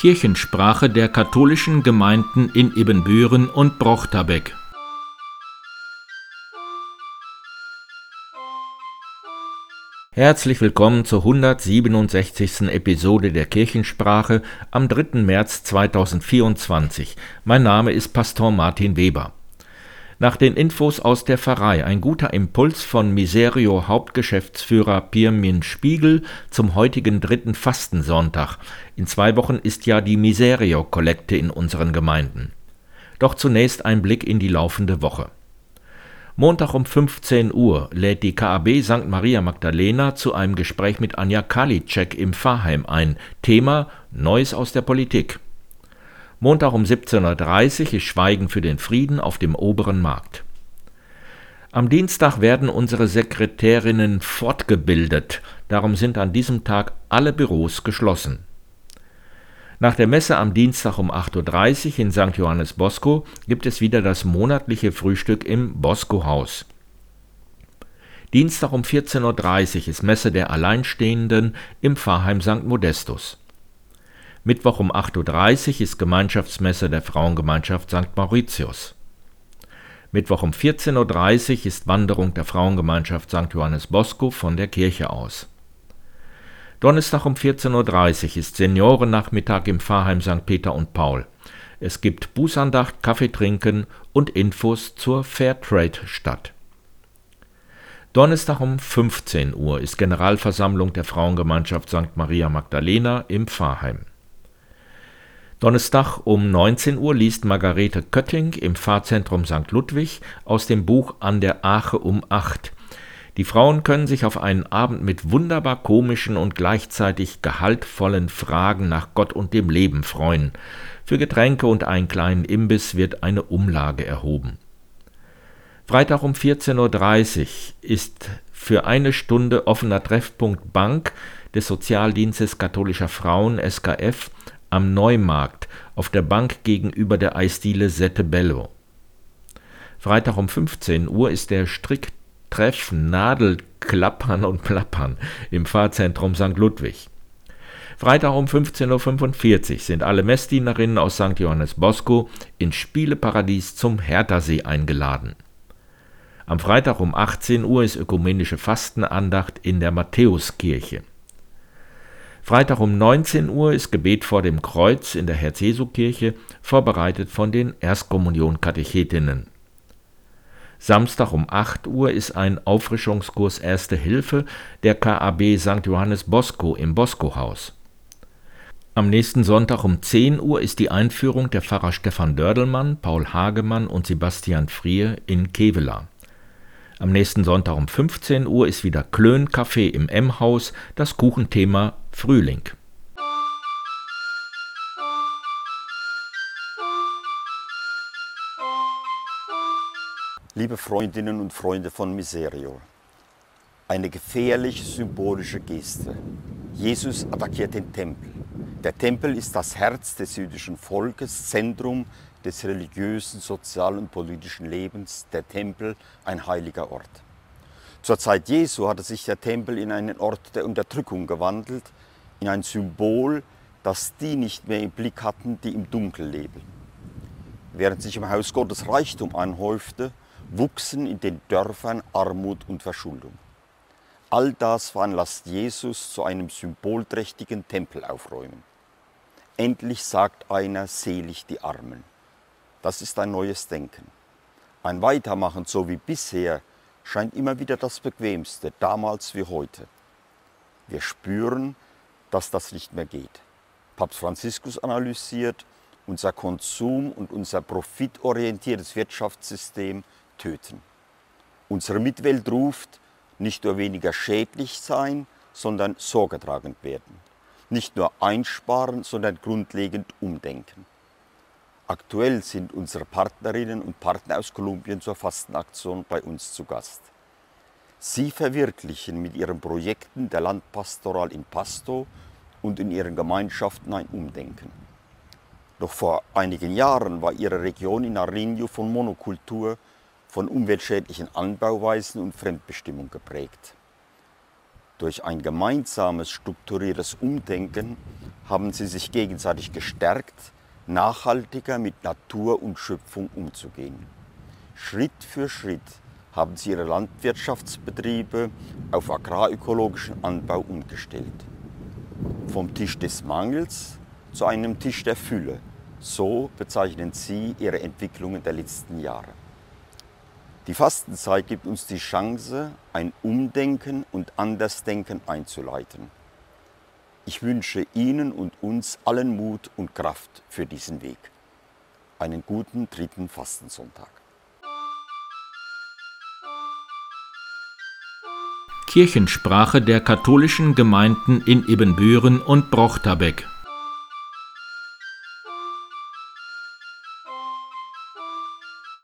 Kirchensprache der katholischen Gemeinden in Ibbenbüren und Brochterbeck. Herzlich willkommen zur 167. Episode der Kirchensprache am 3. März 2024. Mein Name ist Pastor Martin Weber. Nach den Infos aus der Pfarrei ein guter Impuls von Miserio Hauptgeschäftsführer Pirmin Spiegel zum heutigen dritten Fastensonntag. In zwei Wochen ist ja die Miserio-Kollekte in unseren Gemeinden. Doch zunächst ein Blick in die laufende Woche. Montag um 15 Uhr lädt die KAB St. Maria Magdalena zu einem Gespräch mit Anja Kalitschek im Pfarrheim ein. Thema Neues aus der Politik. Montag um 17.30 Uhr ist Schweigen für den Frieden auf dem oberen Markt. Am Dienstag werden unsere Sekretärinnen fortgebildet, darum sind an diesem Tag alle Büros geschlossen. Nach der Messe am Dienstag um 8.30 Uhr in St. Johannes Bosco gibt es wieder das monatliche Frühstück im Bosco-Haus. Dienstag um 14.30 Uhr ist Messe der Alleinstehenden im Pfarrheim St. Modestus. Mittwoch um 8.30 Uhr ist Gemeinschaftsmesse der Frauengemeinschaft St. Mauritius. Mittwoch um 14.30 Uhr ist Wanderung der Frauengemeinschaft St. Johannes Bosco von der Kirche aus. Donnerstag um 14.30 Uhr ist Seniorennachmittag im Pfarrheim St. Peter und Paul. Es gibt Bußandacht, Kaffee trinken und Infos zur Fairtrade statt. Donnerstag um 15 Uhr ist Generalversammlung der Frauengemeinschaft St. Maria Magdalena im Pfarrheim. Donnerstag um 19 Uhr liest Margarete Kötting im Pfarrzentrum St. Ludwig aus dem Buch An der Ache um acht. Die Frauen können sich auf einen Abend mit wunderbar komischen und gleichzeitig gehaltvollen Fragen nach Gott und dem Leben freuen. Für Getränke und einen kleinen Imbiss wird eine Umlage erhoben. Freitag um 14.30 Uhr ist für eine Stunde offener Treffpunkt Bank des Sozialdienstes katholischer Frauen SKF am Neumarkt auf der Bank gegenüber der Eisdiele Settebello. Freitag um 15 Uhr ist der Stricktreff Nadelklappern und Plappern im Fahrzentrum St. Ludwig. Freitag um 15.45 Uhr sind alle Messdienerinnen aus St. Johannes Bosco ins Spieleparadies zum Herthasee eingeladen. Am Freitag um 18 Uhr ist ökumenische Fastenandacht in der Matthäuskirche. Freitag um 19 Uhr ist Gebet vor dem Kreuz in der Herz-Jesu-Kirche, vorbereitet von den Erstkommunion-Katechetinnen. Samstag um 8 Uhr ist ein Auffrischungskurs Erste Hilfe der KAB St. Johannes Bosco im Bosco-Haus. Am nächsten Sonntag um 10 Uhr ist die Einführung der Pfarrer Stefan Dördelmann, Paul Hagemann und Sebastian Frier in Kevela. Am nächsten Sonntag um 15 Uhr ist wieder Klön Café im M-Haus, das Kuchenthema Frühling. Liebe Freundinnen und Freunde von Miserio, eine gefährliche symbolische Geste. Jesus attackiert den Tempel. Der Tempel ist das Herz des jüdischen Volkes, Zentrum des religiösen, sozialen und politischen Lebens, der Tempel ein heiliger Ort. Zur Zeit Jesu hatte sich der Tempel in einen Ort der Unterdrückung gewandelt, in ein Symbol, das die nicht mehr im Blick hatten, die im Dunkel leben. Während sich im Haus Gottes Reichtum anhäufte, wuchsen in den Dörfern Armut und Verschuldung. All das veranlasst Jesus zu einem symbolträchtigen Tempel aufräumen. Endlich sagt einer, selig die Armen. Das ist ein neues Denken. Ein Weitermachen so wie bisher scheint immer wieder das Bequemste, damals wie heute. Wir spüren, dass das nicht mehr geht. Papst Franziskus analysiert, unser Konsum und unser profitorientiertes Wirtschaftssystem töten. Unsere Mitwelt ruft, nicht nur weniger schädlich sein, sondern sorgetragend werden. Nicht nur einsparen, sondern grundlegend umdenken. Aktuell sind unsere Partnerinnen und Partner aus Kolumbien zur Fastenaktion bei uns zu Gast. Sie verwirklichen mit ihren Projekten der Landpastoral in Pasto und in ihren Gemeinschaften ein Umdenken. Doch vor einigen Jahren war ihre Region in Nariño von Monokultur, von umweltschädlichen Anbauweisen und Fremdbestimmung geprägt. Durch ein gemeinsames, strukturiertes Umdenken haben sie sich gegenseitig gestärkt, nachhaltiger mit Natur und Schöpfung umzugehen. Schritt für Schritt haben sie ihre Landwirtschaftsbetriebe auf agrarökologischen Anbau umgestellt. Vom Tisch des Mangels zu einem Tisch der Fülle. So bezeichnen sie ihre Entwicklungen der letzten Jahre. Die Fastenzeit gibt uns die Chance, ein Umdenken und Andersdenken einzuleiten. Ich wünsche Ihnen und uns allen Mut und Kraft für diesen Weg. Einen guten dritten Fastensonntag. Kirchensprache der katholischen Gemeinden in Ebenbüren und Brochterbeck.